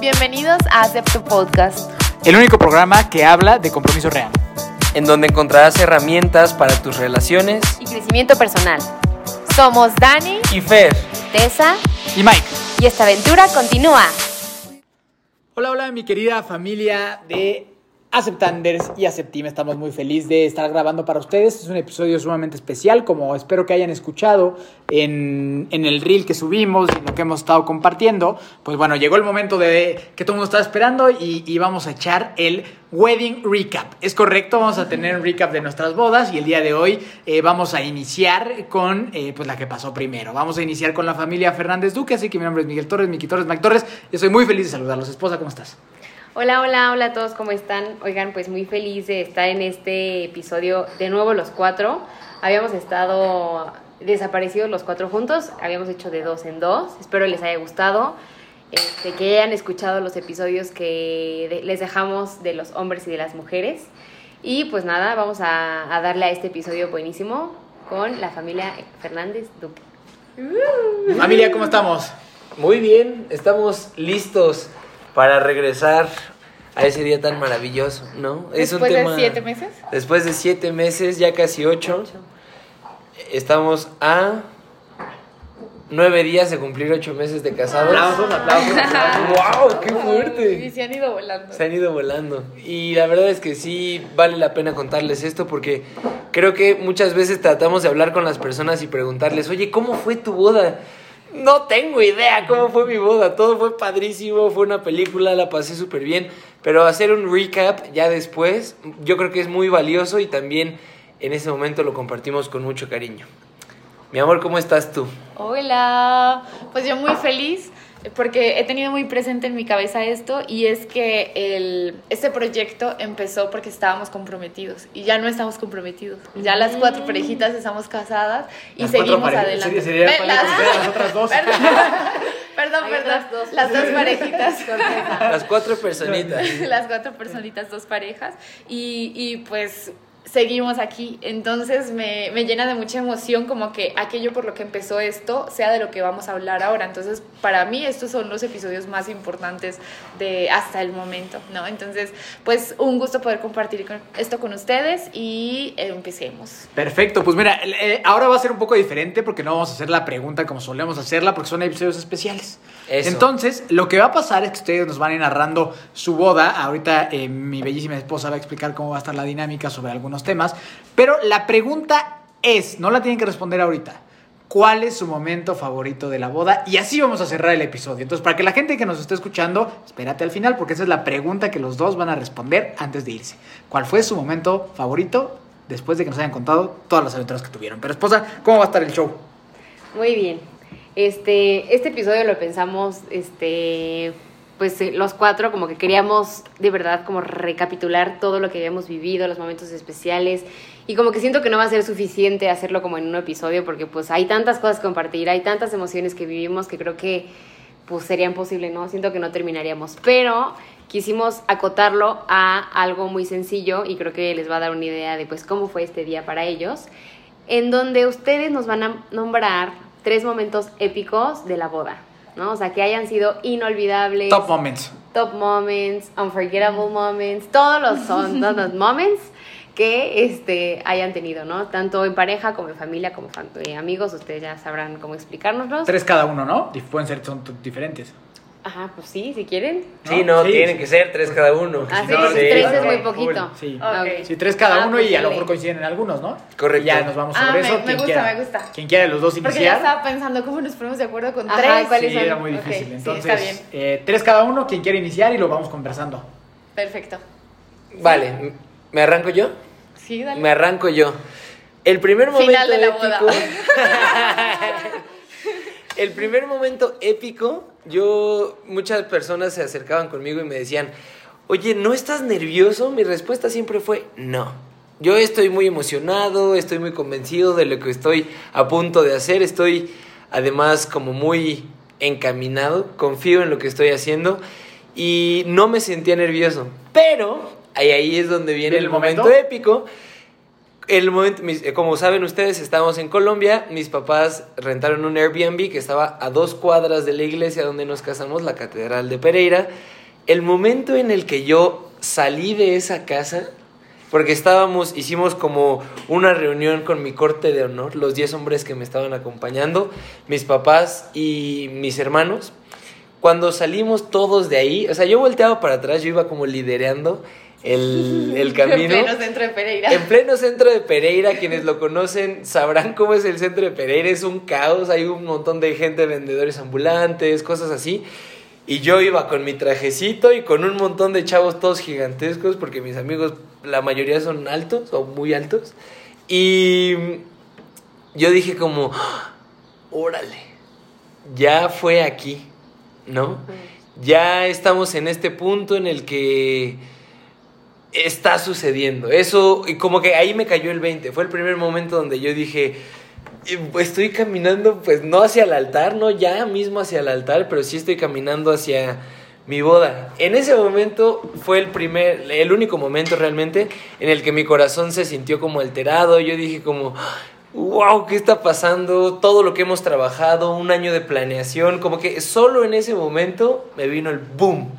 Bienvenidos a Acepto Podcast. El único programa que habla de compromiso real. en donde encontrarás herramientas para tus relaciones Y crecimiento personal. Somos Dani, y Fer. Tessa Y Mike. y esta aventura continúa. Hola, hola, mi querida familia de Aceptanders y Aceptim. Estamos muy felices de estar grabando para ustedes. Es un episodio sumamente especial, como espero que hayan escuchado en, en el reel que subimos y lo que hemos estado compartiendo. Pues bueno, llegó el momento de que todo el mundo estaba esperando y, y vamos a echar el Wedding Recap. Es correcto, vamos a tener un recap de nuestras bodas y el día de hoy eh, vamos a iniciar con eh, pues la que pasó primero. Vamos a iniciar con la familia Fernández Duque, así que mi nombre es Miguel Torres, Miki Torres, Mike Torres. Yo soy muy feliz de saludarlos. Esposa, ¿cómo estás? Hola, hola, hola a todos, ¿cómo están? Oigan, pues muy feliz de estar en este episodio de nuevo los cuatro. Habíamos estado desaparecidos los cuatro juntos, habíamos hecho de dos en dos. Espero les haya gustado, este, que hayan escuchado los episodios que de- les dejamos de los hombres y de las mujeres. Y pues nada, vamos a, a darle a este episodio buenísimo con la familia Fernández Duque. Familia, ¿cómo estamos? Muy bien, estamos listos para regresar a ese día tan maravilloso, ¿no? Es un Después de tema- siete meses. Después de siete meses, ya casi ocho, estamos a nueve días de cumplir ocho meses de casados. Aplausos, aplausos. ¡Wow! ¡Qué Y fuerte! se han ido volando. Se han ido volando. Y la verdad es que sí vale la pena contarles esto porque creo que muchas veces tratamos de hablar con las personas y preguntarles, oye, ¿cómo fue tu boda? No tengo idea cómo fue mi boda. Todo fue padrísimo, fue una película, la pasé súper bien. Pero hacer un recap ya después, yo creo que es muy valioso y también en ese momento lo compartimos con mucho cariño. Mi amor, ¿cómo estás tú? Hola. Pues yo muy feliz porque he tenido muy presente en mi cabeza esto y es que el, este proyecto empezó porque estábamos comprometidos y ya no estamos comprometidos. Ya las cuatro parejitas estamos casadas y Las seguimos adelante. para las- las otras dos. Perdón, perdón, otras dos. Las dos parejitas. Las cuatro personitas. las cuatro personitas, dos parejas, y, y pues seguimos aquí. Entonces me, me llena de mucha emoción como que aquello por lo que empezó esto sea de lo que vamos a hablar ahora. Entonces para mí estos son los episodios más importantes de hasta el momento, ¿no? Entonces pues un gusto poder compartir con- esto con ustedes y eh, empecemos. Perfecto, pues mira, eh, ahora va a ser un poco diferente porque no vamos a hacer la pregunta como solemos hacerla porque son episodios especiales. Eso. Entonces, lo que va a pasar es que ustedes nos van a ir narrando su boda. Ahorita eh, mi bellísima esposa va a explicar cómo va a estar la dinámica sobre algunos temas. Pero la pregunta es, no la tienen que responder ahorita. ¿Cuál es su momento favorito de la boda? Y así vamos a cerrar el episodio. Entonces, para que la gente que nos esté escuchando, espérate al final, porque esa es la pregunta que los dos van a responder antes de irse. ¿Cuál fue su momento favorito después de que nos hayan contado todas las aventuras que tuvieron? Pero, esposa, ¿cómo va a estar el show? Muy bien. Este, este episodio lo pensamos, este, pues eh, los cuatro como que queríamos de verdad como recapitular todo lo que habíamos vivido, los momentos especiales. Y como que siento que no va a ser suficiente hacerlo como en un episodio porque pues hay tantas cosas que compartir, hay tantas emociones que vivimos que creo que pues sería imposible, ¿no? Siento que no terminaríamos, pero quisimos acotarlo a algo muy sencillo y creo que les va a dar una idea de pues cómo fue este día para ellos, en donde ustedes nos van a nombrar tres momentos épicos de la boda, ¿no? O sea, que hayan sido inolvidables. Top moments. Top moments, unforgettable moments, todos los son, todos los moments que este, hayan tenido, ¿no? Tanto en pareja como en familia, como fan- eh, amigos, ustedes ya sabrán cómo explicárnoslos. Tres cada uno, ¿no? Pueden ser, son diferentes. Ajá, pues sí, si quieren. Sí, no, Sí, tienen sí. que ser tres cada uno. Ah, si sí, no, sí, tres es muy poquito. sí. Ah, Ok. ok. Sí, tres cada Ah, uno pues y a lo mejor coinciden en algunos, ¿no? Correcto. Y ya nos vamos Ah, sobre eso. me gusta, quiera, me gusta. Quien quiera de los dos Porque ya iniciar. estaba pensando cómo nos ponemos de acuerdo con Ajá, tres. ¿cuáles Sí, son? era muy difícil. Entonces, está bien. eh, tres cada uno, quien quiera iniciar y lo vamos conversando. Perfecto. Vale, ¿me arranco yo? Sí, dale. Me arranco yo. El primer momento Final de la boda. el primer momento épico, yo muchas personas se acercaban conmigo y me decían, "Oye, ¿no estás nervioso?" Mi respuesta siempre fue, "No." Yo estoy muy emocionado, estoy muy convencido de lo que estoy a punto de hacer, estoy además como muy encaminado, confío en lo que estoy haciendo y no me sentía nervioso. Pero ahí, ahí es donde viene ¿Viene el el momento momento? épico. El momento, eh, como saben ustedes, estábamos en Colombia. Mis papás rentaron un Airbnb que estaba a dos cuadras de la iglesia donde nos casamos, la Catedral de Pereira. El momento en el que yo salí de esa casa, porque estábamos, hicimos como una reunión con mi corte de honor, los 10 hombres que me estaban acompañando, mis papás y mis hermanos. Cuando salimos todos de ahí, o sea, yo volteaba para atrás, yo iba como liderando el, el camino. En pleno centro de Pereira. En pleno centro de Pereira, quienes lo conocen sabrán cómo es el centro de Pereira, es un caos, hay un montón de gente, vendedores ambulantes, cosas así. Y yo iba con mi trajecito y con un montón de chavos todos gigantescos, porque mis amigos, la mayoría son altos o muy altos. Y yo dije como, "Ah, órale, ya fue aquí, ¿no? Ya estamos en este punto en el que está sucediendo. Eso, y como que ahí me cayó el 20. Fue el primer momento donde yo dije, eh, estoy caminando, pues no hacia el altar, no ya mismo hacia el altar, pero sí estoy caminando hacia mi boda. En ese momento fue el primer, el único momento realmente en el que mi corazón se sintió como alterado. Yo dije como, wow, ¿qué está pasando? Todo lo que hemos trabajado, un año de planeación, como que solo en ese momento me vino el boom.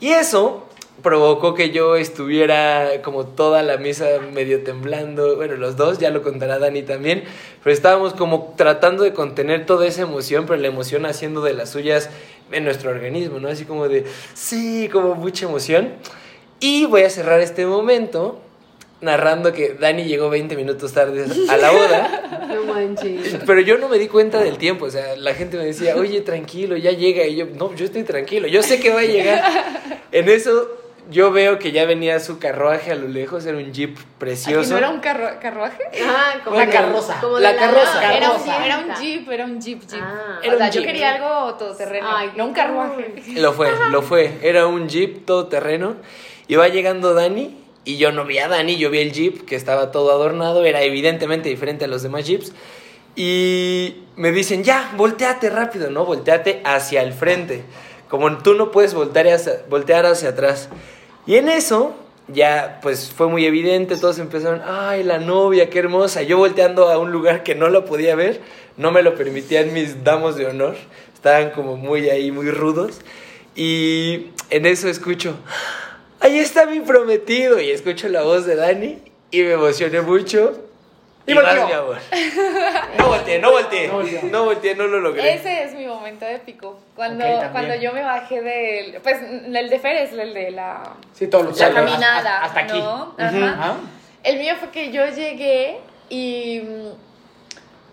Y eso provocó que yo estuviera como toda la misa medio temblando, bueno, los dos, ya lo contará Dani también, pero estábamos como tratando de contener toda esa emoción, pero la emoción haciendo de las suyas en nuestro organismo, ¿no? Así como de, sí, como mucha emoción. Y voy a cerrar este momento narrando que Dani llegó 20 minutos tarde a la boda. No manches. Pero yo no me di cuenta del tiempo, o sea, la gente me decía, oye, tranquilo, ya llega. Y yo, no, yo estoy tranquilo, yo sé que va a llegar. En eso yo veo que ya venía su carruaje a lo lejos, era un jeep Aquí precioso. ¿No era un carru- carruaje? Ah, como Una de- carroza. como La carroza. Era un, era un jeep, era un jeep, jeep. Ah. Era o sea, un yo quería algo todoterreno, Ay, no un carruaje. Lo fue, lo fue. Era un jeep todoterreno. Y va llegando Dani. Y yo no vi a Dani, yo vi el jeep que estaba todo adornado. Era evidentemente diferente a los demás jeeps. Y me dicen, ya, volteate rápido, ¿no? Volteate hacia el frente. Como tú no puedes voltear hacia, voltear hacia atrás. Y en eso, ya pues fue muy evidente. Todos empezaron, ay, la novia, qué hermosa. Yo volteando a un lugar que no la podía ver. No me lo permitían mis damos de honor. Estaban como muy ahí, muy rudos. Y en eso escucho, ahí está mi prometido. Y escucho la voz de Dani y me emocioné mucho. Y Y, volteó. No volteé, no volteé. No volteó. No volteé, no lo logré. Ese es mi momento épico. Cuando, cuando yo me bajé del. Pues el de Fer es el de la, Sí, todos los la caminada. Hasta, hasta aquí. Ajá. Ajá. El mío fue que yo llegué y,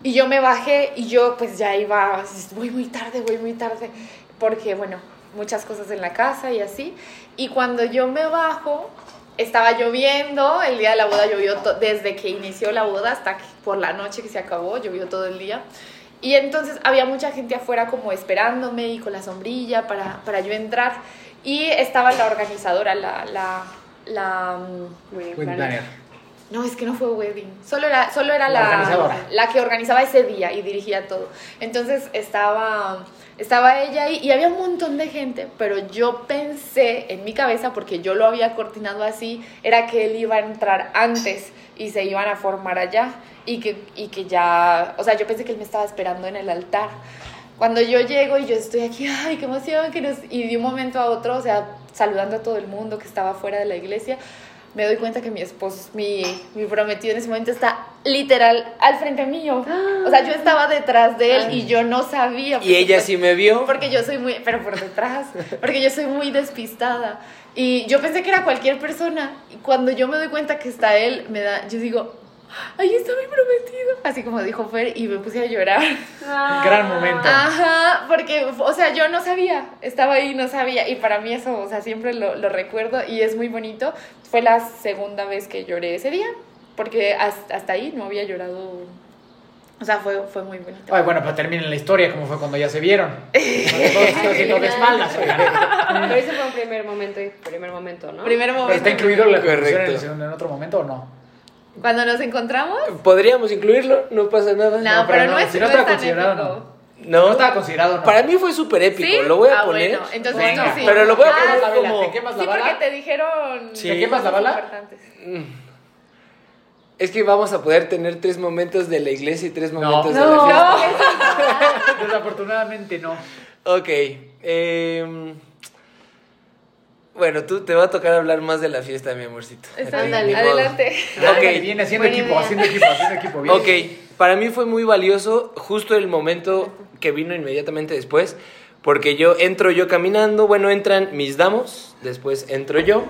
y yo me bajé y yo pues ya iba, voy muy tarde, voy muy tarde, porque bueno, muchas cosas en la casa y así. Y cuando yo me bajo, estaba lloviendo, el día de la boda llovió desde que inició la boda hasta que por la noche que se acabó, llovió todo el día. Y entonces había mucha gente afuera como esperándome y con la sombrilla para, para yo entrar. Y estaba la organizadora, la... la, la mm, Wedding Wedding planner. planner. no, es que no fue wedding. Solo era, solo era La la, organizadora. la que organizaba ese día y dirigía todo. Entonces estaba, estaba ella ahí y había un montón de gente, pero yo pensé en mi cabeza, porque yo lo había coordinado así, era que él iba a entrar antes y se iban a formar allá y que, y que ya, o sea, yo pensé que él me estaba esperando en el altar. Cuando yo llego y yo estoy aquí, ay, qué emoción, que nos... y de un momento a otro, o sea, saludando a todo el mundo que estaba fuera de la iglesia, me doy cuenta que mi esposo, mi, mi prometido en ese momento está literal al frente mío. O sea, yo estaba detrás de él y yo no sabía. Y ella sí me vio. Porque yo soy muy, pero por detrás, porque yo soy muy despistada. Y yo pensé que era cualquier persona. Y cuando yo me doy cuenta que está él, me da, yo digo, ahí está mi prometido. Así como dijo Fer, y me puse a llorar. Ah. Gran momento. Ajá, porque, o sea, yo no sabía, estaba ahí, no sabía, y para mí eso, o sea, siempre lo, lo recuerdo y es muy bonito. Fue la segunda vez que lloré ese día, porque hasta, hasta ahí no había llorado, o sea, fue, fue muy bonito. Ay, bueno, pues terminen la historia, como fue cuando ya se vieron. Todos haciendo de espaldas. Pero ese fue un primer momento, y primer momento, ¿no? Primer Pero momento. está incluido la en, segundo- en otro momento o no? Cuando nos encontramos, Podríamos incluirlo, no pasa nada. no, No, pero, no, no, es, si no no está es tan considerado. No, No estaba considerado, no. Para mí fue súper épico, ¿Sí? lo voy a Ah, poner. bueno, entonces Venga. sí. Pero lo voy a Ah, poner la vela, como... ¿te quemas la Sí, bala? porque te dijeron Sí. ¿Te quemas la bala? importantes. Es que vamos a poder tener tres momentos de la iglesia y tres No. momentos de No, la fiesta. Desafortunadamente no. Ok. em, bueno, tú te va a tocar hablar más de la fiesta, mi amorcito. Está bien, adelante. Ándale, viene haciendo Buena equipo, idea. haciendo equipo, haciendo equipo. Bien. Ok, para mí fue muy valioso justo el momento que vino inmediatamente después, porque yo entro yo caminando, bueno, entran mis damos, después entro yo,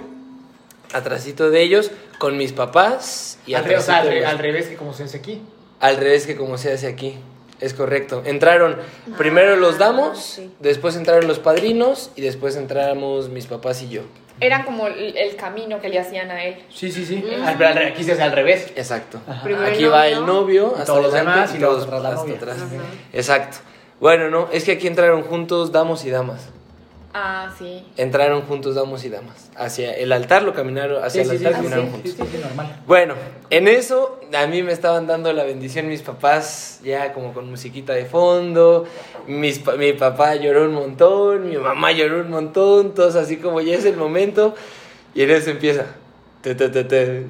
atrásito de ellos, con mis papás y al, re- o sea, re- al revés que como se hace aquí. al revés que como se hace aquí. Es correcto. Entraron primero los damos, sí. después entraron los padrinos y después entramos mis papás y yo. Era como el, el camino que le hacían a él. Sí, sí, sí. Mm. Al- aquí se hace al revés. Exacto. Primero Aquí el va el novio, hasta todos los demás, y todos atrás la hasta novia. atrás. Ajá. Exacto. Bueno, no, es que aquí entraron juntos damos y damas. Ah, sí. Entraron juntos damos y damas. Hacia el altar lo caminaron, hacia Sí, el sí, altar sí, caminaron sí, juntos. sí, sí, sí, normal. Bueno, en eso a mí me estaban dando la bendición mis papás, ya como con musiquita de fondo. Mis, pa- mi papá lloró un montón, mi mamá lloró un montón, todos así como ya es el momento. Y en eso empieza. Te, te, te, te.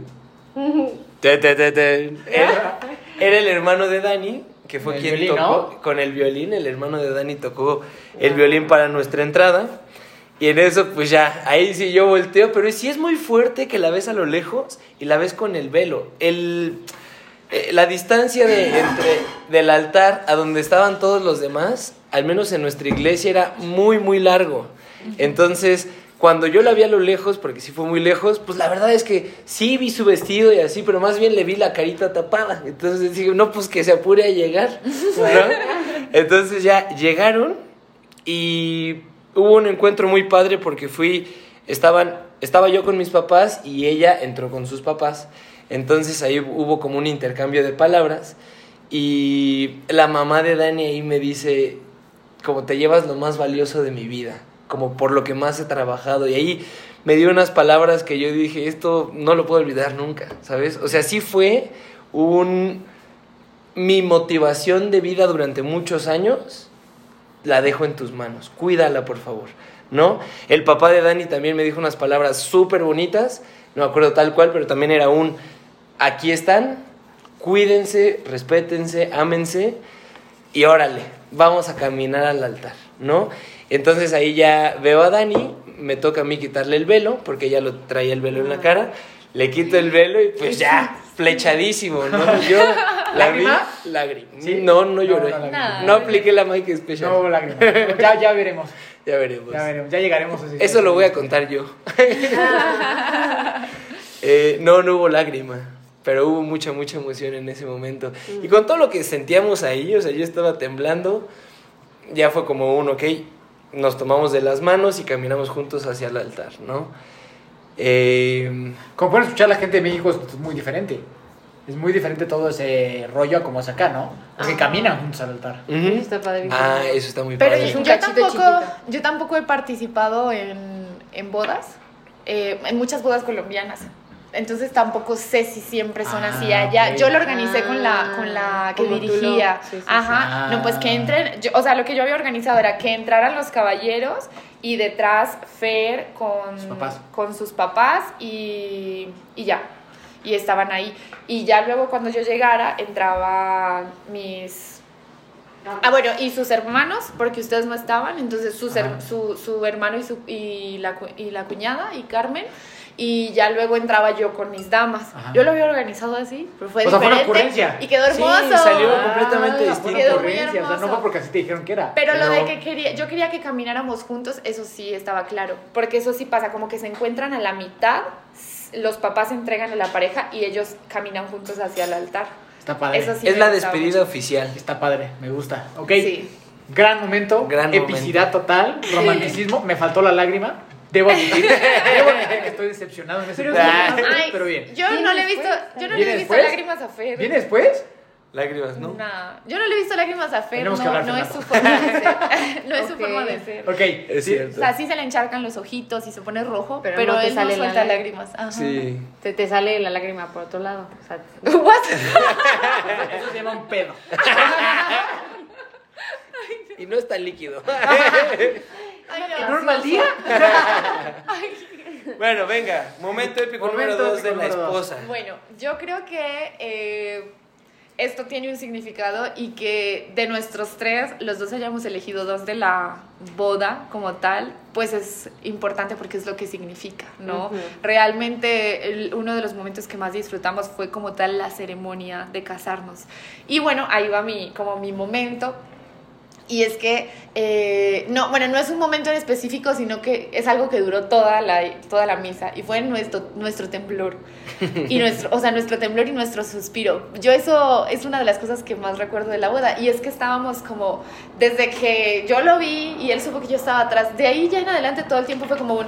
Te, te, te, te. Era, era el hermano de Dani, que fue quien violín, tocó ¿no? con el violín. El hermano de Dani tocó el violín para nuestra entrada. Y en eso, pues ya, ahí sí yo volteo, pero sí es muy fuerte que la ves a lo lejos y la ves con el velo. El, eh, la distancia de, entre, del altar a donde estaban todos los demás, al menos en nuestra iglesia, era muy, muy largo. Entonces, cuando yo la vi a lo lejos, porque sí fue muy lejos, pues la verdad es que sí vi su vestido y así, pero más bien le vi la carita tapada. Entonces digo, no, pues que se apure a llegar. ¿no? Entonces ya llegaron y hubo un encuentro muy padre porque fui, estaban, estaba yo con mis papás y ella entró con sus papás. Entonces ahí hubo como un intercambio de palabras y la mamá de Dani ahí me dice, como te llevas lo más valioso de mi vida, como por lo que más he trabajado. Y ahí me dio unas palabras que yo dije, esto no lo puedo olvidar nunca, ¿sabes? O sea, sí fue un... Mi motivación de vida durante muchos años la dejo en tus manos. Cuídala, por favor. ¿No? El papá de Dani también me dijo unas palabras súper bonitas. No me acuerdo tal cual, pero también era un. Aquí están. Cuídense, respétense, ámense. Y órale, vamos a caminar al altar. ¿No? Entonces ahí ya veo a Dani. Me toca a mí quitarle el velo, porque ella lo traía el velo en la cara. Le quito el velo y pues ya, flechadísimo, ¿no? Yo la vi. ¿Lágrima? Lágrima. ¿Sí? No, no No, lloré. no, No, lágrima. apliqué la Mike Special. No hubo lágrimas. Ya, ya veremos. Ya veremos. Ya veremos. Ya llegaremos a ese Eso lo voy a contar yo. Eh, no, no hubo lágrima. Pero hubo mucha, mucha emoción en ese momento. Y con todo lo que sentíamos ahí, o sea, yo estaba temblando. Ya fue como un, ok, nos tomamos de las manos y caminamos juntos hacia el altar, ¿no? Eh, Como pueden escuchar, la gente de México es muy diferente. Es muy diferente todo ese rollo a como es acá, ¿no? Porque Ah. caminan juntos al altar. ujú. Está padrísimo. Ah, eso está muy Pero padre. Un yo, tampoco, yo tampoco he participado en, en bodas, eh, en muchas bodas colombianas. Entonces tampoco sé si siempre son así Ah, allá. ok. Yo lo organicé con la, Ah, con la que tú lo- dirigía. sí, sí. Ajá. Ah. No, pues que entren. yo- o sea, lo que yo había organizado era que entraran los caballeros y detrás Fer con Sus papás. con sus papás y, y ya. Y estaban ahí. Y ya luego cuando yo llegara entraban mis Ah, bueno, y sus hermanos, porque ustedes no estaban, entonces sus her- su, su hermano y, su, y, la, cu- y la cuñada y Carmen, y ya luego entraba yo con mis damas. Ajá. Yo lo había organizado así, pero fue O sea, fue una diferente ocurrencia. y quedó Sí, hermoso. salió completamente fue distinto. Quedó ocurrencia, O sea, no fue porque así te dijeron que era. Pero lo de que quería, yo quería que camináramos juntos, eso sí estaba claro, porque eso sí pasa, como que se encuentran a la mitad, los papás se entregan a la pareja y ellos caminan juntos hacia el altar. Está padre. Eso sí es me la despedida mucho. oficial. Está padre, me gusta. Ok. Sí. Gran momento. Gran epicidad total. Romanticismo. Me faltó la lágrima. Debo admitir, debo admitir que estoy decepcionado en ese Pero- momento, Ay, pero bien. Yo ¿Viene no le he visto, yo no le ¿Viene he visto lágrimas a Fer. ¿Viene después? Lágrimas, ¿no? Nah, yo no le he visto lágrimas a Fer, no, hablar, no es su forma de ser. no es su forma de ser. Ok. Es cierto. O sea, sí se le encharcan los ojitos y se pone rojo, Pero pero, no te él sale no la suelta lágrima. lágrimas. Ajá. Sí. Te, te sale la lágrima por otro lado. O sea, What? Eso se llama un pedo. Y no está líquido. Ay, no. ¿En un mal día? Bueno, venga, momento épico Momento número dos de la esposa. Bueno, yo creo que eh, esto tiene un significado y que de nuestros tres, los dos hayamos elegido dos de la boda como tal, pues es importante porque es lo que significa, ¿no? Ujú. Realmente el- uno de los momentos que más disfrutamos fue como tal la ceremonia de casarnos. Y bueno, ahí va mi, como mi momento. Y es que, eh, no, bueno, no es un momento en específico, sino que es algo que duró toda la, toda la misa y fue nuestro, nuestro temblor. Y nuestro, o sea, nuestro temblor y nuestro suspiro. Yo eso es una de las cosas que más recuerdo de la boda. Y es que estábamos como, desde que yo lo vi y él supo que yo estaba atrás, de ahí ya en adelante todo el tiempo fue como un...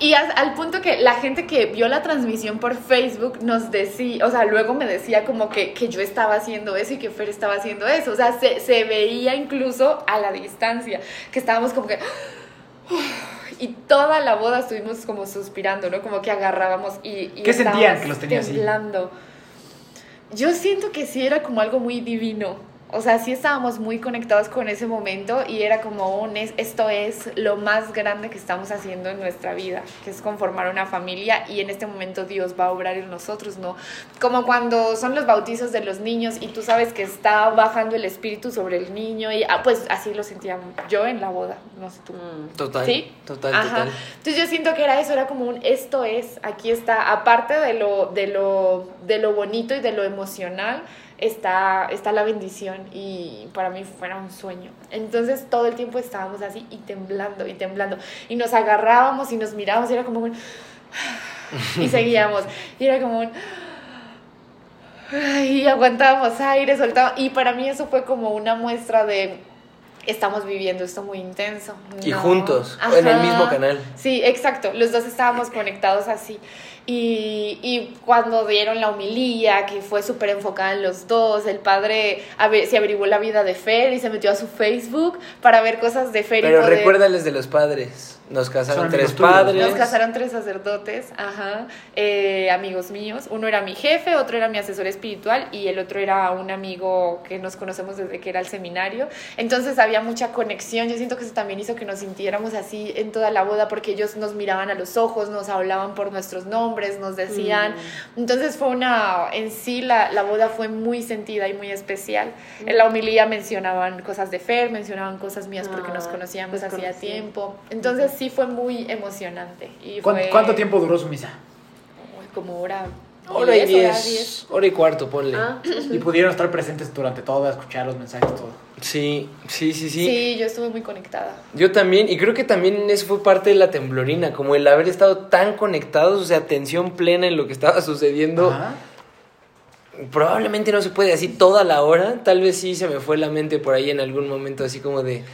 Y as- al punto que la gente que vio la transmisión por Facebook nos decía, o sea, luego me decía como que, que yo estaba haciendo eso y que Fer estaba haciendo eso. O sea, se, se veía incluso a la distancia, que estábamos como que... Y toda la boda estuvimos como suspirando, ¿no? Como que agarrábamos y... y ¿Qué sentían que los tenía así? Yo siento que sí era como algo muy divino. O sea, sí estábamos muy conectados con ese momento y era como un, es- esto es lo más grande que estamos haciendo en nuestra vida, que es conformar una familia y en este momento Dios va a obrar en nosotros, ¿no? Como cuando son los bautizos de los niños y tú sabes que está bajando el espíritu sobre el niño y ah, pues así lo sentía yo en la boda, no sé tú. Mm. Total. ¿Sí? Total, Ajá. total. Entonces yo siento que era eso, era como un esto es, aquí está, aparte de lo, de lo, de lo bonito y de lo emocional, está, está la bendición y para mí fuera un sueño. Entonces todo el tiempo estábamos así y temblando y temblando y nos agarrábamos y nos mirábamos y era como un... y seguíamos y era como un... Y aguantábamos aire, soltábamos. Y para mí eso fue como una muestra de estamos viviendo esto muy intenso. Y ¿no? juntos, en el mismo canal. Sí, exacto. Los dos estábamos conectados así. Y, y cuando dieron la homilía, que fue súper enfocada en los dos, el padre ave- se averiguó la vida de Fer y se metió a su Facebook para ver cosas de Fer y Pero poder- recuérdales de los padres. Nos casaron Son tres padres. Nos casaron tres sacerdotes, ajá, eh, amigos míos. Uno era mi jefe, otro era mi asesor espiritual y el otro era un amigo que nos conocemos desde que era el seminario. Entonces había mucha conexión. Yo siento que eso también hizo que nos sintiéramos así en toda la boda porque ellos nos miraban a los ojos, nos hablaban por nuestros nombres, nos decían. Entonces fue una, en sí la, la boda fue muy sentida y muy especial. En la homilía mencionaban cosas de Fer, mencionaban cosas mías porque nos Ah, conocíamos nos hacía tiempo. Entonces sí fue muy emocionante. Y ¿Cuánto, fue cuánto tiempo duró su misa? Como hora. Hora y 10, hora diez. Hora y cuarto, ponle. Ah, Y pudieron estar presentes durante todo, escuchar los mensajes, todo. Sí, sí, sí, sí, Sí. yo estuve muy conectada. Yo también, y creo que también eso fue parte de la temblorina, como el haber estado tan conectados, o sea, atención plena en lo que estaba sucediendo. Ajá. Probablemente no se puede así toda la hora, tal vez sí se me fue la mente por ahí en algún momento así como de,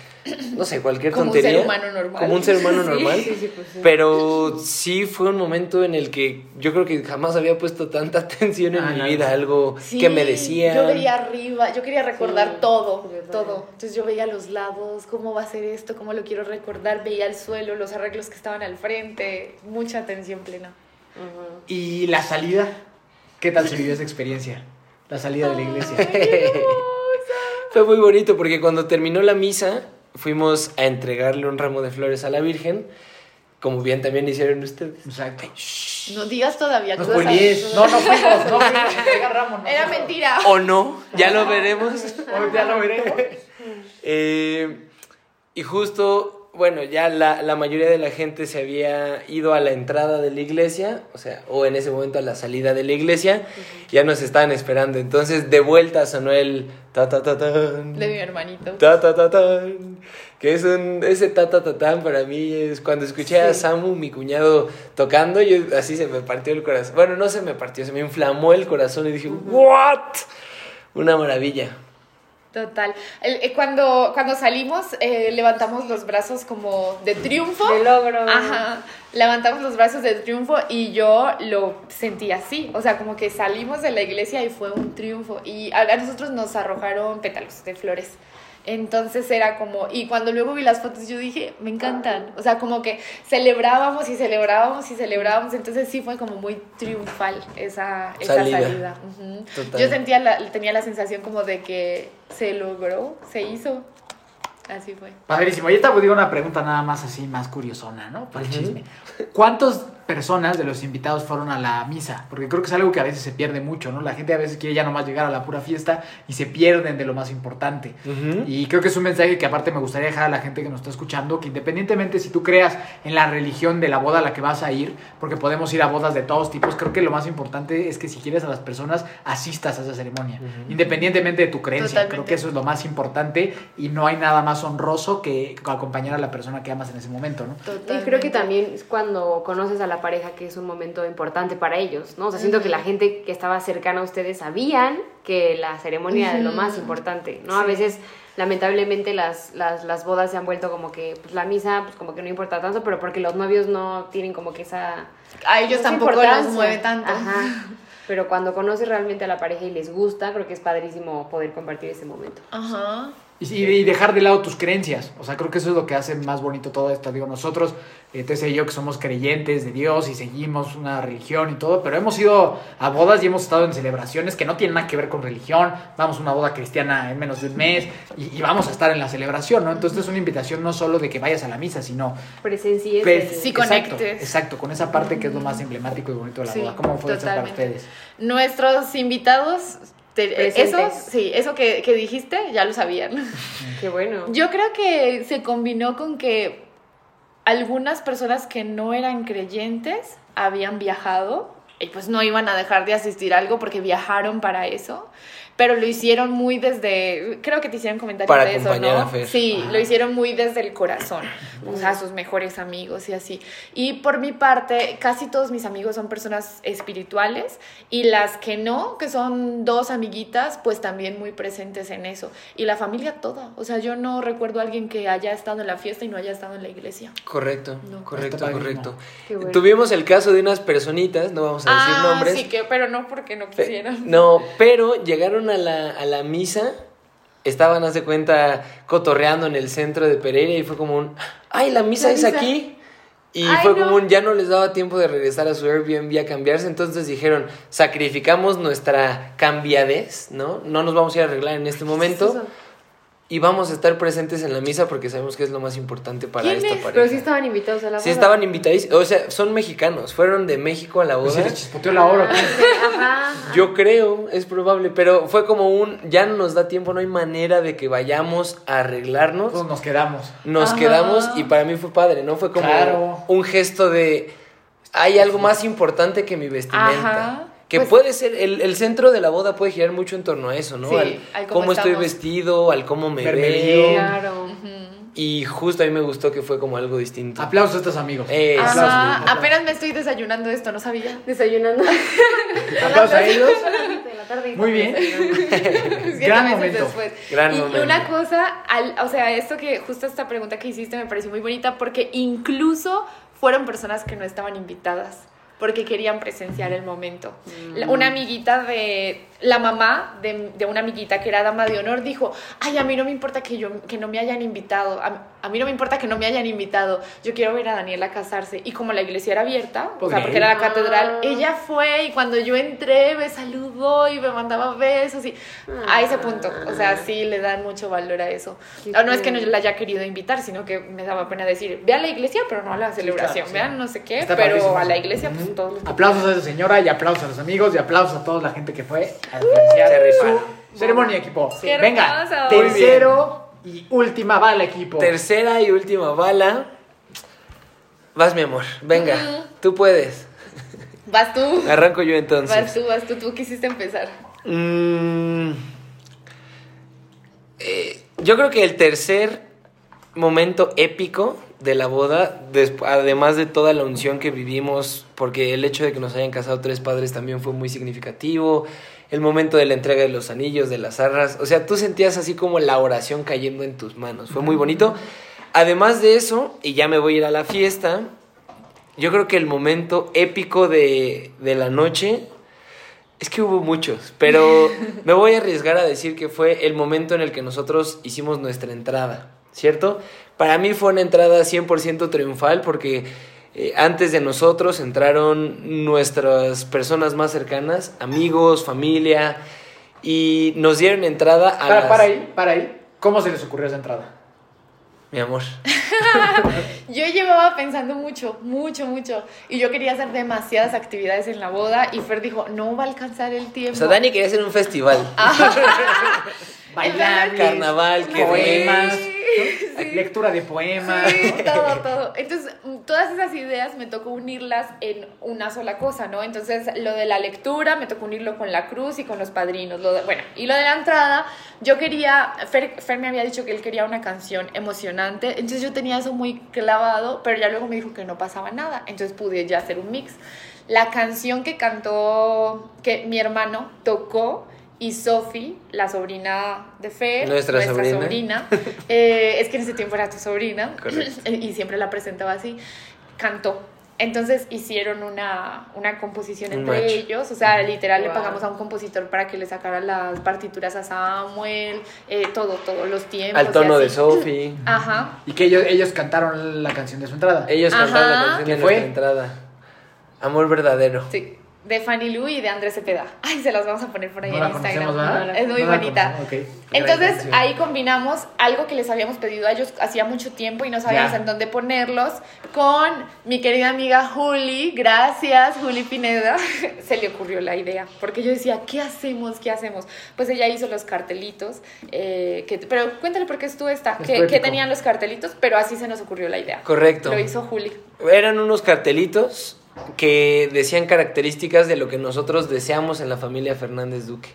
no sé, cualquier Como un tontería. ser humano normal. Como un ser humano normal. sí, sí, pues sí. Pero sí fue un momento en el que yo creo que jamás había puesto tanta atención en Ah, mi no. vida, algo Sí, que me decían. Yo veía arriba, yo quería recordar Sí, todo, todo. Entonces yo veía los lados, cómo va a ser esto, cómo lo quiero recordar, veía el suelo, los arreglos que estaban al frente, mucha atención plena. ¿Y la salida? ¿Qué tal se vivió esa experiencia? La salida de la iglesia. Fue muy bonito porque cuando terminó la misa fuimos a entregarle un ramo de flores a la Virgen, como bien también hicieron ustedes. Exacto. No digas todavía No cosas. No, no fuimos, no fuimos. Entrega Ramos, no Era mentira. ¿O no? Ya lo veremos. Hoy ya lo veremos. Eh, y justo, bueno, ya la, la mayoría de la gente se había ido a la entrada de la iglesia, o sea, o en ese momento a la salida de la iglesia, ya nos estaban esperando. Entonces, de vuelta sonó el ta ta ta tan. De mi hermanito. Ta ta ta tan. Que es un. Ese ta ta ta tan para mí es. Cuando escuché a Samu, mi cuñado, tocando, yo así se me partió el corazón. Bueno, no se me partió, se me inflamó el corazón y dije, ¿what? Una maravilla. Total. Eh, cuando, cuando salimos, eh, levantamos los brazos como de triunfo. De logro. Ajá. Levantamos los brazos de triunfo y yo lo sentí así. O sea, como que salimos de la iglesia y fue un triunfo. Y a nosotros nos arrojaron pétalos de flores. Entonces era como, y cuando luego vi las fotos yo dije, me encantan. O sea, como que celebrábamos y celebrábamos y celebrábamos. Entonces sí fue como muy triunfal esa, esa Salida. Yo sentía la, tenía la sensación como de que se logró, se hizo. Así fue. Padrísimo. Y esta pues digo una pregunta nada más así, más curiosona, ¿no? Para el chisme. ¿Cuántas personas de los invitados fueron a la misa? Porque creo que es algo que a veces se pierde mucho, ¿no? La gente a veces quiere ya nomás llegar a la pura fiesta y se pierden de lo más importante. Ujú. Y creo que es un mensaje que aparte me gustaría dejar a la gente que nos está escuchando, que independientemente si tú creas en la religión de la boda a la que vas a ir, porque podemos ir a bodas de todos tipos, creo que lo más importante es que si quieres a las personas, asistas a esa ceremonia, independientemente de tu creencia. Totalmente. Creo que eso es lo más importante y no hay nada más honroso que acompañar a la persona que amas en ese momento, ¿no? Y creo que también es cuando conoces a la pareja que es un momento importante para ellos, ¿no? O sea, siento que la gente que estaba cercana a ustedes sabían que la ceremonia era lo más importante, ¿no? A Sí. veces, lamentablemente, las, las, las bodas se han vuelto como que, pues la misa, pues como que no importa tanto, pero porque los novios no tienen como que esa... A ellos esa tampoco los mueve tanto. Ajá. Pero cuando conoces realmente a la pareja y les gusta, creo que es padrísimo poder compartir ese momento. Ajá. Y, y dejar de lado tus creencias. O sea, creo que eso es lo que hace más bonito todo esto. Digo, nosotros, eh, Tessa y yo, que somos creyentes de Dios y seguimos una religión y todo, pero hemos ido a bodas y hemos estado en celebraciones que no tienen nada que ver con religión. Vamos a una boda cristiana en menos de un mes y, y vamos a estar en la celebración, ¿no? Entonces es una invitación no solo de que vayas a la misa, sino... Presencia pues, Sí, exacto, conectes. Exacto, con esa parte que es lo más emblemático y bonito de la Sí, boda. ¿Cómo fue eso para ustedes? Nuestros invitados, te- Presentes. esos, sí, eso que, que dijiste, ya lo sabían. Qué bueno. Yo creo que se combinó con que algunas personas que no eran creyentes habían viajado y pues no iban a dejar de asistir a algo porque viajaron para eso, pero lo hicieron muy desde, creo que te hicieron comentarios Para de eso, ¿no? a Fer. Sí, Ajá. lo hicieron muy desde el corazón, o sea, sus mejores amigos y así. Y por mi parte, casi todos mis amigos son personas espirituales y las que no, que son dos amiguitas, pues también muy presentes en eso. Y la familia toda, o sea, yo no recuerdo a alguien que haya estado en la fiesta y no haya estado en la iglesia. Correcto, No. correcto, correcto. Bueno. Tuvimos el caso de unas personitas, no vamos a decir nombres. Ah, sí, que, pero no porque no quisieran. No, pero llegaron a la, a la misa, estaban, haz de cuenta, cotorreando en el centro de Pereira y fue como un, ay, la misa La es misa. aquí. Y Ay, fue no. como un, ya no les daba tiempo de regresar a su Airbnb a cambiarse, entonces dijeron, sacrificamos nuestra cambiadez, ¿no? No nos vamos a ir a arreglar en este momento. Y vamos a estar presentes en la misa porque sabemos que es lo más importante para ¿Quién esta es? pareja. Pero sí estaban invitados a la boda. Sí estaban invitadísimos, o sea, son mexicanos, fueron de México a la Pues boda. sí, les chispoteó la hora. ¿qué? Ajá. Yo creo, es probable, pero fue como un, ya no nos da tiempo, no hay manera de que vayamos a arreglarnos. Todos nos quedamos. Nos Ajá. quedamos y para mí fue padre, ¿no? Fue como Claro. un gesto de, hay algo más importante que mi vestimenta. Ajá. Que Pues- puede ser, el, el centro de la boda puede girar mucho en torno a eso, ¿no? Sí, al, al cómo cómo estoy vestido, al cómo me veo. Y justo a mí me gustó que fue como algo distinto. Aplausos a estos amigos. Eh, Ajá, aplausos. apenas me estoy desayunando esto, no sabía. Desayunando. Aplausos a ellos. Muy bien. Gran momento. después. Gran y momento. una cosa, al- o sea, esto que justo esta pregunta que hiciste me pareció muy bonita porque incluso fueron personas que no estaban invitadas porque querían presenciar el momento. La- Una amiguita de la mamá de, de una amiguita que era dama de honor dijo, ay, a mí no me importa que, yo, que no me hayan invitado, a, a mí no me importa que no me hayan invitado, yo quiero ver a Daniela casarse. Y como la iglesia era abierta, o sea, porque era la catedral, Ah. ella fue y cuando yo entré me saludó y me mandaba besos y a ese punto, o sea, sí le dan mucho valor a eso. No, no es que no la haya querido invitar, sino que me daba pena decir, ve a la iglesia, pero no a la celebración, sí. vean no sé qué, Está pero a la iglesia pues todos los- Aplausos a esa señora y aplausos a los amigos y aplausos a toda la gente que fue Se rifaron. su ceremonia, equipo. Venga, tercero y última bala, equipo. Tercera y última bala. Vas, mi amor. Venga, tú puedes. Vas tú, Arranco yo entonces. vas tú, vas tú, tú quisiste empezar. Mm, eh, yo creo que el tercer momento épico de la boda, además de toda la unción que vivimos, porque el hecho de que nos hayan casado tres padres también fue muy significativo, el momento de la entrega de los anillos, de las arras, o sea, tú sentías así como la oración cayendo en tus manos, fue muy bonito. Además de eso, y ya me voy a ir a la fiesta, yo creo que el momento épico de, de la noche es que hubo muchos, pero me voy a arriesgar a decir que fue el momento en el que nosotros hicimos nuestra entrada, ¿cierto? Para mí fue una entrada 100% triunfal porque eh, antes de nosotros entraron nuestras personas más cercanas, amigos, familia, y nos dieron entrada a Para, las- para ahí, para ahí. ¿Cómo se les ocurrió esa entrada? Mi amor. Yo llevaba pensando mucho, mucho, mucho. Y yo quería hacer demasiadas actividades en la boda. Y Fer dijo, no va a alcanzar el tiempo. O sea, Dani quería hacer un festival. Bailar, Carnaval, que poemas, Sí, ¿no? sí. lectura de poemas. Sí, ¿no? todo, todo. Entonces, todas esas ideas me tocó unirlas en una sola cosa, ¿no? Entonces, lo de la lectura me tocó unirlo con la cruz y con los padrinos. Lo de- bueno, y lo de la entrada, yo quería, Fer, Fer me había dicho que él quería una canción emocionante, entonces yo tenía eso muy clavado, pero ya luego me dijo que no pasaba nada, entonces pude ya hacer un mix. La canción que cantó, que mi hermano tocó, y Sophie, la sobrina de Fer, Nuestra sobrina. sobrina, eh, es que en ese tiempo era tu sobrina Correcto. y siempre la presentaba así, cantó. Entonces hicieron una, una composición Un entre match. ellos, o sea, literal le pagamos a un compositor para que le sacara las partituras a Samuel, eh, todo, todos los tiempos. Al y tono de. Sophie. Ajá. Y que ellos, ellos cantaron la canción de su entrada. Ellos Ajá. cantaron la canción ¿Qué de fue? nuestra entrada. Amor verdadero. Sí, de Fanny Lu y de Andrés Cepeda. Ay, se las vamos a poner por ahí No en Instagram. Es muy bonita. Entonces ahí combinamos algo que les habíamos pedido a ellos hacía mucho tiempo y no sabíamos en dónde ponerlos con mi querida amiga Juli. Gracias, Juli Pineda. Se le ocurrió la idea porque yo decía, ¿qué hacemos? ¿Qué hacemos? Pues ella hizo los cartelitos. eh, que, pero cuéntale por qué estuvo esta. Estuvo Que, que tenían los cartelitos, pero así se nos ocurrió la idea. Correcto. Lo hizo Juli. Eran unos cartelitos que decían características de lo que nosotros deseamos en la familia Fernández Duque.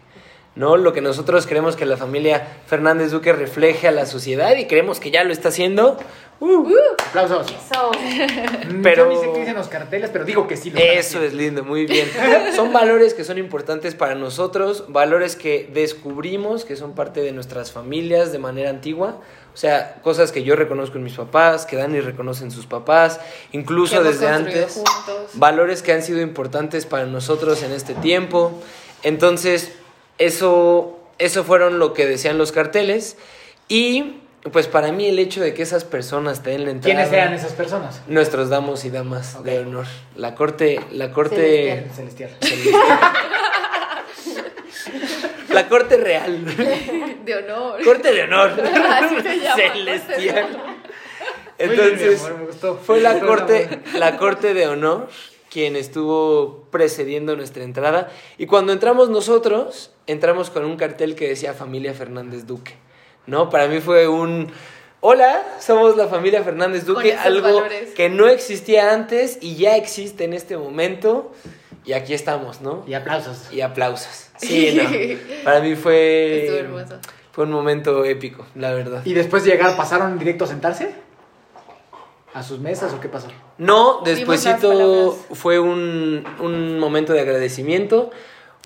¿No? Lo que nosotros queremos que la familia Fernández Duque refleje a la sociedad y creemos que ya lo está haciendo. Uh, Aplausos. Eso. Pero- Yo ni sé qué dicen los carteles, pero digo que sí. lo Eso es lindo, muy bien. Son valores que son importantes para nosotros, valores que descubrimos, que son parte de nuestras familias de manera antigua. O sea, cosas que yo reconozco en mis papás, que Dani reconoce en sus papás, incluso desde antes. juntos. Valores que han sido importantes para nosotros en este tiempo. Entonces, eso, eso fueron lo que decían los carteles. Y pues para mí el hecho de que esas personas te den la entrada. ¿Quiénes eran esas personas? Nuestros damos y damas de honor. La corte, la corte. Celestial. Celestial. La corte real. De honor. Corte de honor. Así se llama. Celestial. Entonces, mi amor, me gustó. fue la corte, la corte de honor quien estuvo precediendo nuestra entrada. Y cuando entramos nosotros, entramos con un cartel que decía Familia Fernández Duque. ¿No? Para mí fue un. Hola, somos la familia Fernández Duque, algo valores. que no existía antes y ya existe en este momento. Y aquí estamos, ¿no? Y aplausos. Y aplausos. Sí, no. Para mí fue. Estuvo hermoso. Fue un momento épico, la verdad. ¿Y después de llegar, pasaron directo a sentarse? ¿A sus mesas o qué pasó? No, palabras. fue un, un momento de agradecimiento,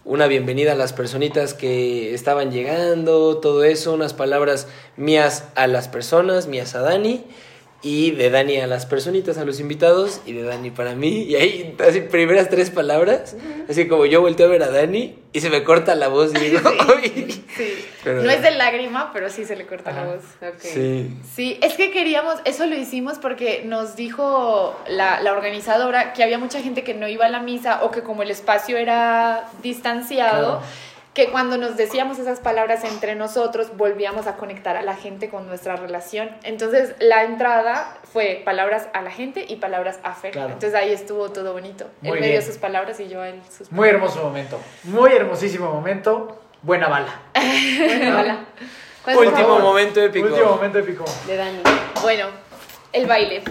una bienvenida a las personitas que estaban llegando, todo eso, unas palabras mías a las personas, mías a Dani, y de Dani a las personitas, a los invitados, y de Dani para mí, y ahí, así, primeras tres palabras, así como yo volteo a ver a Dani, y se me corta la voz, y digo. Sí. Pero- no es de lágrima, pero sí se le corta la voz. Sí. Sí, es que queríamos, eso lo hicimos porque nos dijo la, la organizadora que había mucha gente que no iba a la misa o que como el espacio era distanciado, Claro. Que cuando nos decíamos esas palabras entre nosotros volvíamos a conectar a la gente con nuestra relación. Entonces la entrada fue palabras a la gente y palabras a Fer. Claro. Entonces ahí estuvo todo bonito. Muy él me dio bien. sus palabras y yo a él sus Muy hermoso momento. Muy hermosísimo momento. Buena bala. Hola. ¿Cuál Último momento épico. Último momento épico. De Dani. Bueno, el baile.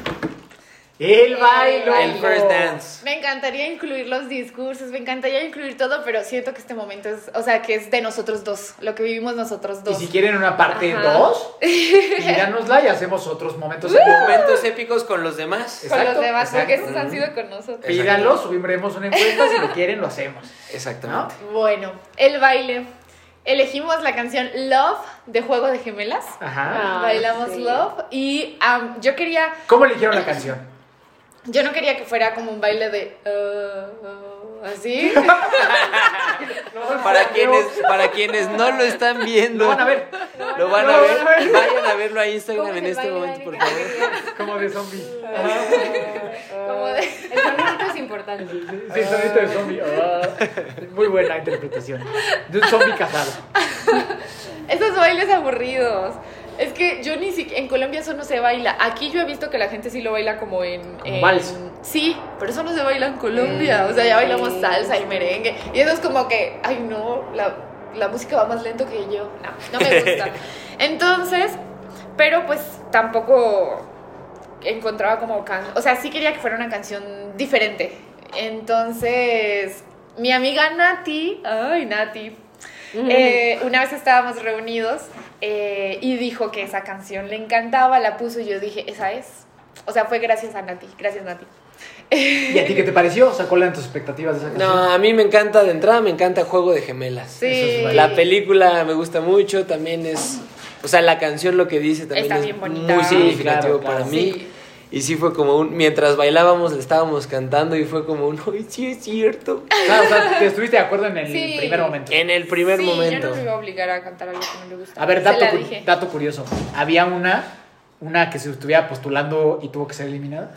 El baile. El first dance. Me encantaría incluir los discursos, me encantaría incluir todo, pero siento que este momento es, o sea, que es de nosotros dos, lo que vivimos nosotros Y dos. si quieren una parte Ajá. 2, díganosla y hacemos otros momentos. Momentos épicos con los demás. con Exacto, los demás, porque exacto. estos han sido con nosotros. Pídanlo, subiremos una encuesta. Si lo quieren, lo hacemos. Exactamente. Bueno, el baile. Elegimos la canción Love de Juego de Gemelas. Ajá. Ah, Bailamos sí. Love y am, yo quería, ¿Cómo eligieron la canción? Yo no quería que fuera como un baile de uh, uh, así. Para quienes, para quienes no lo están viendo, Lo van a ver. lo van a ver, van a ver. vayan a verlo a Instagram ¿Cómo en este momento, por favor. Como de zombie. como de, El sonidito es importante. Sí, sonito de zombie. Ah, Muy buena interpretación. De un zombie casado. Esos bailes aburridos. Es que yo ni siquiera, en Colombia eso no se baila. Aquí yo he visto que la gente sí lo baila como en... Como en- vals. Sí, pero eso no se baila en Colombia. O sea, ya bailamos salsa y merengue. Y eso es como que, ay no, la, la música va más lento que yo. No, no me gusta. Entonces, pero pues tampoco encontraba como can o sea, sí quería que fuera una canción diferente. Entonces, mi amiga Nati, ay Nati, eh, una vez estábamos reunidos eh, y dijo que esa canción le encantaba, la puso y yo dije, esa es. O sea, fue gracias a Nati, gracias Nati. ¿Y a ti qué te pareció? O sea, ¿cuáles eran tus expectativas de esa canción? No, a mí me encanta, de entrada me encanta Juego de Gemelas. Sí. Eso es La película me gusta mucho, también es... O sea, la canción lo que dice también Está es bien bonita. muy Sí, significativo claro, claro. para mí. Sí. Y sí fue como un... Mientras bailábamos le estábamos cantando y fue como un... ¡Ay, sí es cierto! Ah, o sea, te estuviste de acuerdo en el Sí. primer momento. En el primer sí, momento. yo no me iba a obligar a cantar algo que no le gusta. A ver, dato, la cu- dije. dato curioso. Había una, una que se estuviera postulando y tuvo que ser eliminada.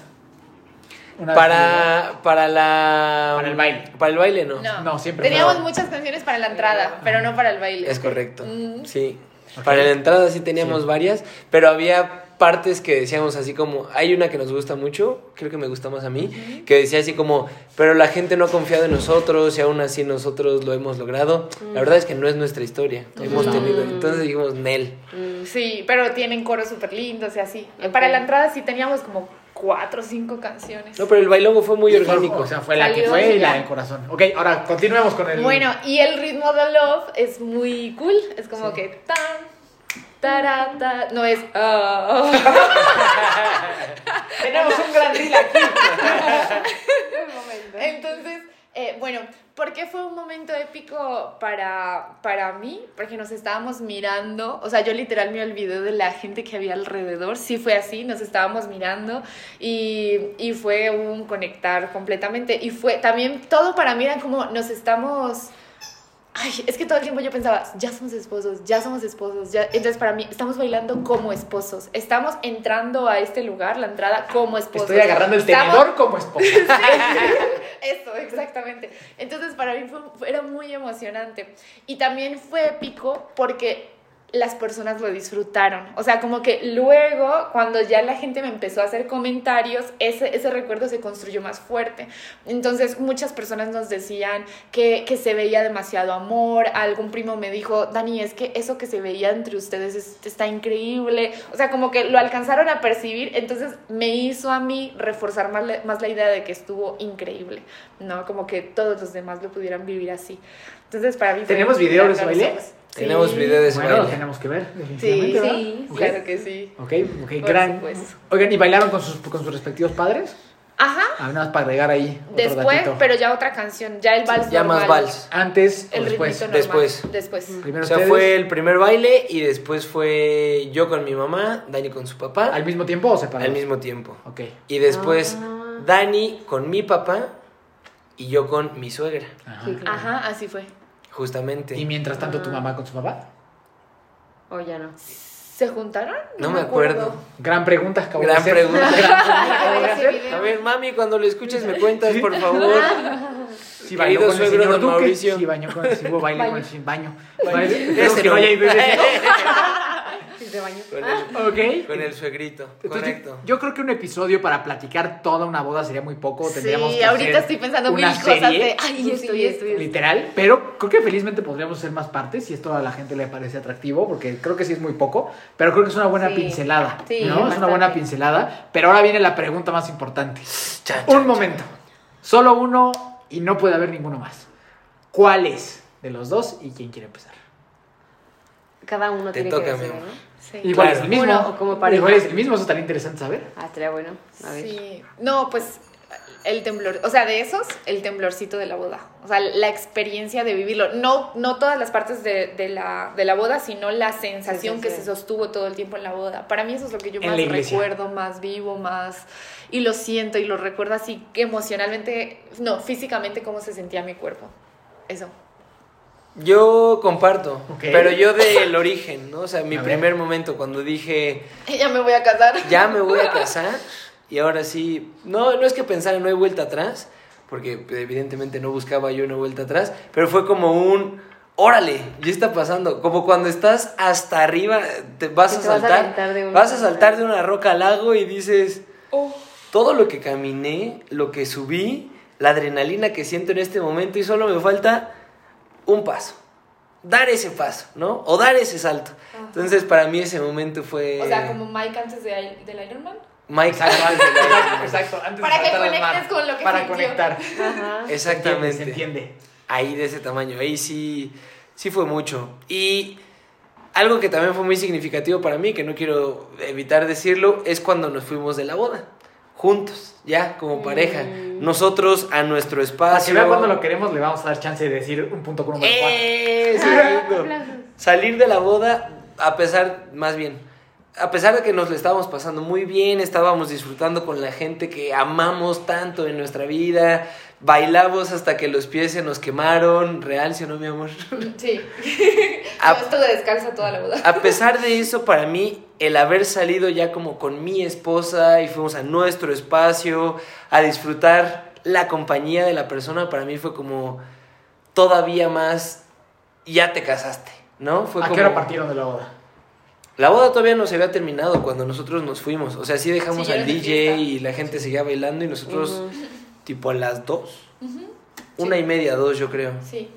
Una Para, para la... Para el baile. Para el baile, no. No, No, siempre Teníamos muchas canciones para la entrada, pero no para el baile. Es correcto. Mm. Sí. Para la entrada sí teníamos Sí. varias, pero había partes que decíamos así como, hay una que nos gusta mucho, creo que me gusta más a mí, que decía así como, pero la gente no ha confiado en nosotros y aún así nosotros lo hemos logrado. La verdad es que no es nuestra historia, hemos No. tenido. Entonces dijimos, Nel. Mm, Sí, pero tienen coros súper lindos y así. Ok. Para la entrada sí teníamos como cuatro o cinco canciones. No, pero el bailongo fue muy orgánico. O sea, fue la que fue y sí, la del corazón. Ok, ahora continuemos con el. Bueno, y el ritmo de Love es muy cool. Es como que tan, tarata. No es. ah. Tenemos un gran reel aquí. Entonces, eh, bueno, ¿por qué fue un momento épico para, para mí? Porque nos estábamos mirando, o sea, yo literal me olvidé de la gente que había alrededor, sí fue así, nos estábamos mirando y, y fue un conectar completamente. Y fue también todo para mí era como nos estamos... Ay, es que todo el tiempo yo pensaba, ya somos esposos, ya somos esposos, ya. Entonces para mí estamos bailando como esposos. Estamos entrando a este lugar, la entrada como esposos. Estoy agarrando el Estamos- tenedor como esposa. eso, exactamente. Entonces para mí fue, fue- era muy emocionante. Y también fue épico porque las personas lo disfrutaron. O sea, como que luego, cuando ya la gente me empezó a hacer comentarios, ese, ese recuerdo se construyó más fuerte. Entonces muchas personas nos decían que, que se veía demasiado amor. Algún primo me dijo, Dani, es que eso que se veía entre ustedes es- está increíble. O sea, como que lo alcanzaron a percibir. Entonces me hizo a mí reforzar más la, más la idea de que estuvo increíble. ¿No? Como que todos los demás lo pudieran vivir así. Entonces para mí ¿Tenemos video de gran Tenemos Sí. video de ese Bueno, lo baile. tenemos que ver, Sí, definitivamente. ¿verdad? sí, Ok. claro que sí. Ok, ok, Por gran. supuesto. Oigan, ¿y bailaron con sus, con sus respectivos padres? Ajá. Ah, nada más para agregar ahí. Después, pero ya otra canción, ya el vals Ya más vals. Antes o El después. ritmito normal. Después. Después. Primero O sea, ustedes. fue el primer baile y después fue yo con mi mamá, Dani con su papá, ¿Al mismo tiempo o separados? al mismo tiempo. Ok. Y después Ah. Dani con mi papá y yo con mi suegra, Ajá. Sí, claro. Ajá, así fue. Justamente. Y mientras tanto, tu mamá con su papá. O ya no. ¿Se juntaron? No me acuerdo. Gran pregunta, acabo de Gran hacer. pregunta. Gran pregunta acabo de hacer. A ver, mami, cuando lo escuches me cuentas, por favor. Sí, bailó Querido con el señor Duque. Mauricio. Sí, bañó con, hubo baile con el baño. Ese que no. no haya ido Sí, se bañó. Con el, Ok. con el suegrito, Entonces, correcto. yo creo que un episodio para platicar toda una boda sería muy poco. Tendríamos Sí, que ahorita hacer estoy pensando mil cosas serie, de, ay, esto y esto. Literal, pero creo que felizmente podríamos hacer más partes si esto a la gente le parece atractivo, porque creo que sí es muy poco, pero creo que es una buena Sí. pincelada, Sí, ¿no? Es una buena pincelada, pero ahora viene la pregunta más importante. Un momento, solo uno y no puede haber ninguno más. ¿Cuál es de los dos y quién quiere empezar? Cada uno Te tiene toca, que decir. ¿no? Sí. Igual Claro. es el mismo. Uno o como pareja. Igual es el mismo, eso estaría interesante saber. Ah, estaría bueno. A ver. Sí. No, pues el temblor, o sea, de esos, el temblorcito de la boda. O sea, la experiencia de vivirlo. No, no todas las partes de, de la, de la boda, sino la sensación Sí, sí, que sí. se sostuvo todo el tiempo en la boda. Para mí eso es lo que yo En más recuerdo, más vivo, más... Y lo siento y lo recuerdo así que emocionalmente, no, físicamente cómo se sentía mi cuerpo. Eso. Yo comparto, pero yo del origen, ¿no? O sea, mi A ver. primer momento cuando dije, Ya me voy a casar. ya me voy a casar y ahora sí, no, no es que pensara no hay vuelta atrás, porque pues, evidentemente no buscaba yo una vuelta atrás, pero fue como un, órale, ya está pasando. Como cuando estás hasta arriba, te vas a te vas a saltar. aventar de una vas a roca. saltar de una roca al lago y dices, Oh, todo lo que caminé, lo que subí, la adrenalina que siento en este momento y solo me falta un paso. Dar ese paso, ¿no? O dar ese salto. Entonces, para mí ese momento fue... o sea, como Mike antes de, del Iron Man. Mike Exacto, antes de la- exacto, antes de Para que mar, conectes con lo que Para sintió. conectar. Ajá. Exactamente. Se entiende. ahí de ese tamaño. Ahí sí, sí fue mucho. Y algo que también fue muy significativo para mí, que no quiero evitar decirlo, es cuando nos fuimos de la boda. Juntos, ya, como pareja. Nosotros a nuestro Para que espacio. cuando lo queremos, le vamos a dar chance de decir un punto con un. ¡Eh! Salir de la boda, a pesar, más bien, a pesar de que nos lo estábamos pasando muy bien, estábamos disfrutando con la gente que amamos tanto en nuestra vida, bailamos hasta que los pies se nos quemaron, real, ¿sí o no, mi amor? Sí. A- Yo estuve descalza toda la boda. A pesar de eso, para mí, el haber salido ya como con mi esposa y fuimos a nuestro espacio a disfrutar la compañía de la persona, para mí fue como todavía más, ya te casaste, ¿no? Fue ¿A como... qué hora partieron de la boda? La boda todavía no se había terminado cuando nosotros nos fuimos. O sea, sí dejamos Sí, al DJ y la gente seguía bailando y nosotros. Tipo a las dos. Una y media, dos, yo creo. Sí.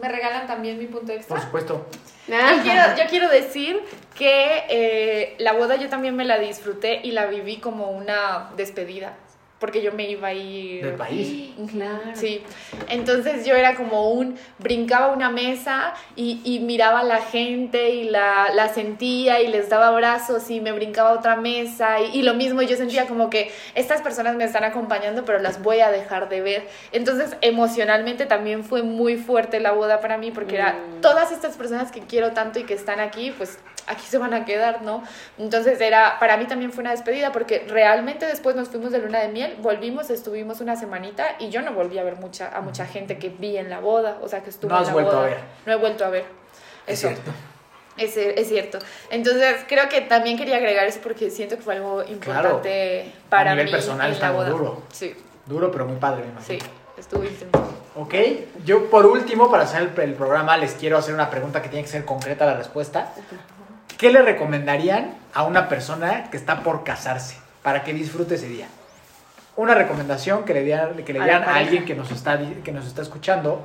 ¿Me regalan también mi punto Por extra? supuesto. Yo quiero, yo quiero decir que eh, la boda yo también me la disfruté y la viví como una despedida, porque yo me iba a ir... Del país. Claro. Sí, entonces yo era como un, brincaba una mesa y, y miraba a la gente y la, la sentía y les daba abrazos y me brincaba a otra mesa y, y lo mismo yo sentía como que estas personas me están acompañando pero las voy a dejar de ver. Entonces emocionalmente también fue muy fuerte la boda para mí porque era Mm. todas estas personas que quiero tanto y que están aquí, pues aquí se van a quedar, ¿no? Entonces era, para mí también fue una despedida porque realmente después nos fuimos de luna de miel, volvimos, estuvimos una semanita y yo no volví a ver mucha, a mucha gente que vi en la boda, o sea, que estuvo No en has vuelto a ver. No he vuelto a ver. Es Eso. cierto. Es, es cierto. Entonces, creo que también quería agregar eso porque siento que fue algo importante para nivel mí personal está muy duro. Sí, Duro, pero muy padre, me imagino. sí, estuvo intenso. Ok, yo por último, para hacer el, el programa, les quiero hacer una pregunta que tiene que ser concreta la respuesta. ¿Qué le recomendarían a una persona que está por casarse para que disfrute ese día? Una recomendación que le dieran, que le A dieran a, pareja. alguien que nos, está, que nos está escuchando,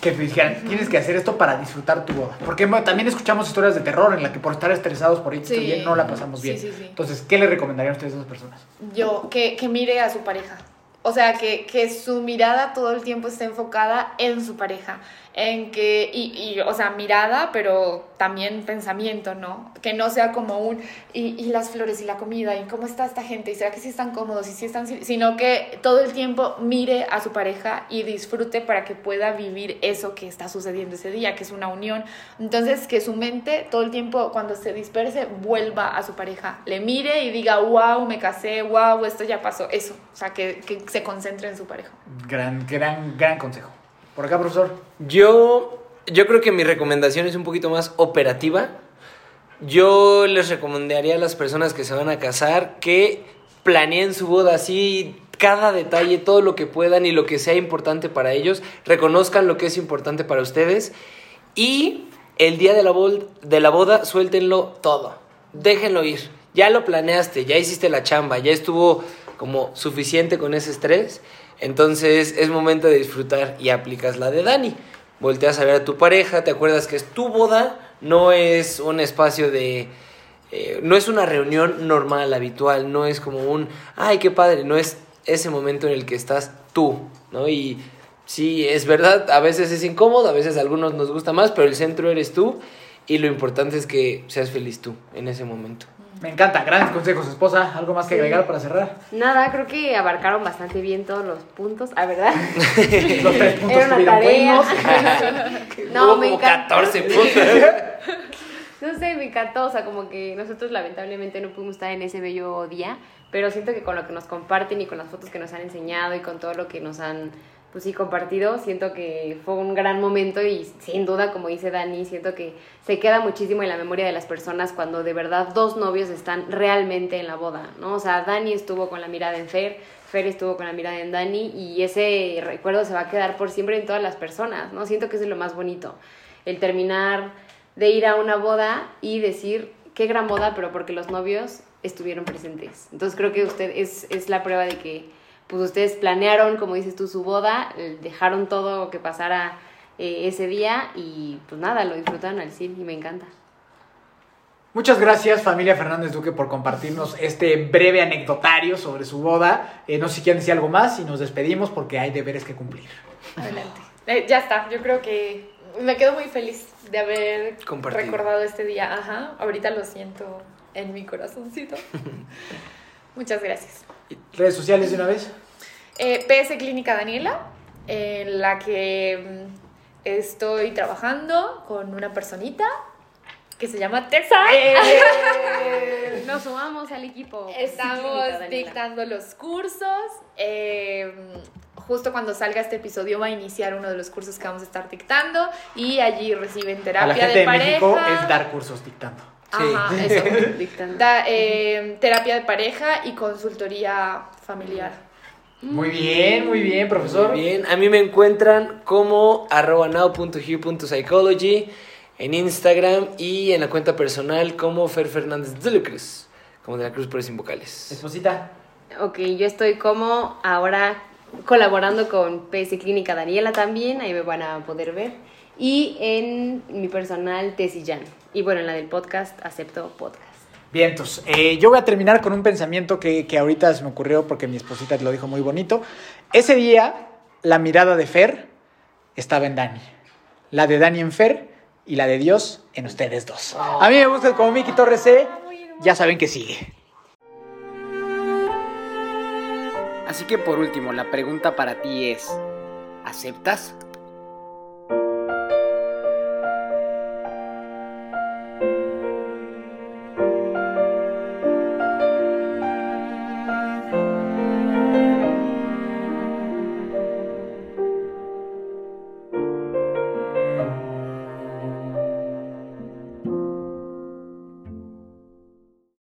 que dijeran, tienes que hacer esto para disfrutar tu boda. Porque también escuchamos historias de terror en la que por estar estresados por ir Sí. bien no la pasamos bien. sí, sí. Entonces, ¿qué le recomendarían a ustedes a esas personas? Yo, que, que mire a su pareja. O sea, que, que su mirada todo el tiempo esté enfocada en su pareja. En que, y, y, o sea, mirada, pero también pensamiento, ¿no? Que no sea como un, y, y las flores y la comida, y cómo está esta gente, y será que sí están cómodos, y sí están, sino que todo el tiempo mire a su pareja y disfrute para que pueda vivir eso que está sucediendo ese día, que es una unión. Entonces, que su mente todo el tiempo, cuando se disperse, vuelva a su pareja, le mire y diga, wow, me casé, wow, esto ya pasó, eso. O sea, que, que se concentre en su pareja. Gran, gran, gran consejo. Por acá, profesor. Yo, yo creo que mi recomendación es un poquito más operativa. Yo les recomendaría a las personas que se van a casar que planeen su boda así, cada detalle, todo lo que puedan y lo que sea importante para ellos. Reconozcan lo que es importante para ustedes. Y el día de la, de la boda, suéltenlo todo. Déjenlo ir. Ya lo planeaste, ya hiciste la chamba, ya estuvo como suficiente con ese estrés. Entonces es momento de disfrutar y aplicas la de Dani. Volteas a ver a tu pareja, te acuerdas que es tu boda, no es un espacio de... eh, no es una reunión normal, habitual, no es como un, ay, qué padre, no es ese momento en el que estás tú, ¿no? Y sí, es verdad, a veces es incómodo, a veces a algunos nos gusta más, pero el centro eres tú y lo importante es que seas feliz tú en ese momento. Me encanta, grandes consejos, esposa. ¿Algo más que Sí. agregar para cerrar? Nada, creo que abarcaron bastante bien todos los puntos, ¿a verdad? Los tres puntos Era una estuvieron tarea. buenos. no, Hubo me como encantó. 14 puntos. No sé, me encantó, o sea, como que nosotros lamentablemente no pudimos estar en ese bello día, pero siento que con lo que nos comparten y con las fotos que nos han enseñado y con todo lo que nos han pues sí, compartido. Siento que fue un gran momento y sin duda, como dice Dani, siento que se queda muchísimo en la memoria de las personas cuando de verdad dos novios están realmente en la boda, ¿no? O sea, Dani estuvo con la mirada en Fer, Fer estuvo con la mirada en Dani y ese recuerdo se va a quedar por siempre en todas las personas, ¿no? Siento que eso es lo más bonito, el terminar de ir a una boda y decir, qué gran boda, pero porque los novios estuvieron presentes. Entonces creo que usted es, es la prueba de que pues ustedes planearon, como dices tú, su boda, eh, dejaron todo que pasara eh, ese día y pues nada, lo disfrutaron al cine y me encanta. Muchas gracias familia Fernández Duque por compartirnos este breve anecdotario sobre su boda. Eh, no sé si quieren decir algo más y nos despedimos porque hay deberes que cumplir. Adelante. Eh, ya está, yo creo que me quedo muy feliz de haber Compartido. recordado este día. Ajá, ahorita lo siento en mi corazoncito. Muchas gracias. ¿Redes sociales de una vez? Eh, PS Clínica Daniela, en la que mm, estoy trabajando con una personita que se llama Tessa. Nos sumamos al equipo. Estamos Clínica dictando los cursos. eh, justo cuando salga este episodio va a iniciar uno de los cursos que vamos a estar dictando y allí reciben terapia A la gente de de, pareja. México es dar cursos dictando. Ajá, eso. Dictando. Da, eh, terapia de pareja y consultoría familiar. Muy bien, muy bien, profesor. Muy bien, a mí me encuentran como arroba now.here.psychology en Instagram y en la cuenta personal como Fer Fernández de la Cruz, como de la Cruz pero sin vocales. Esposita. Ok, yo estoy como ahora colaborando con PS Clínica Daniela también, ahí me van a poder ver. Y en mi personal Tessillán. Y bueno, en la del podcast, acepto podcast. Vientos. Eh, yo voy a terminar con un pensamiento que, que ahorita se me ocurrió porque mi esposita lo dijo muy bonito. Ese día, la mirada de Fer estaba en Dani. La de Dani en Fer y la de Dios en ustedes dos. A mí me gusta como Miki Torres C. Ya saben que sigue. Así que por último, la pregunta para ti es, ¿aceptas?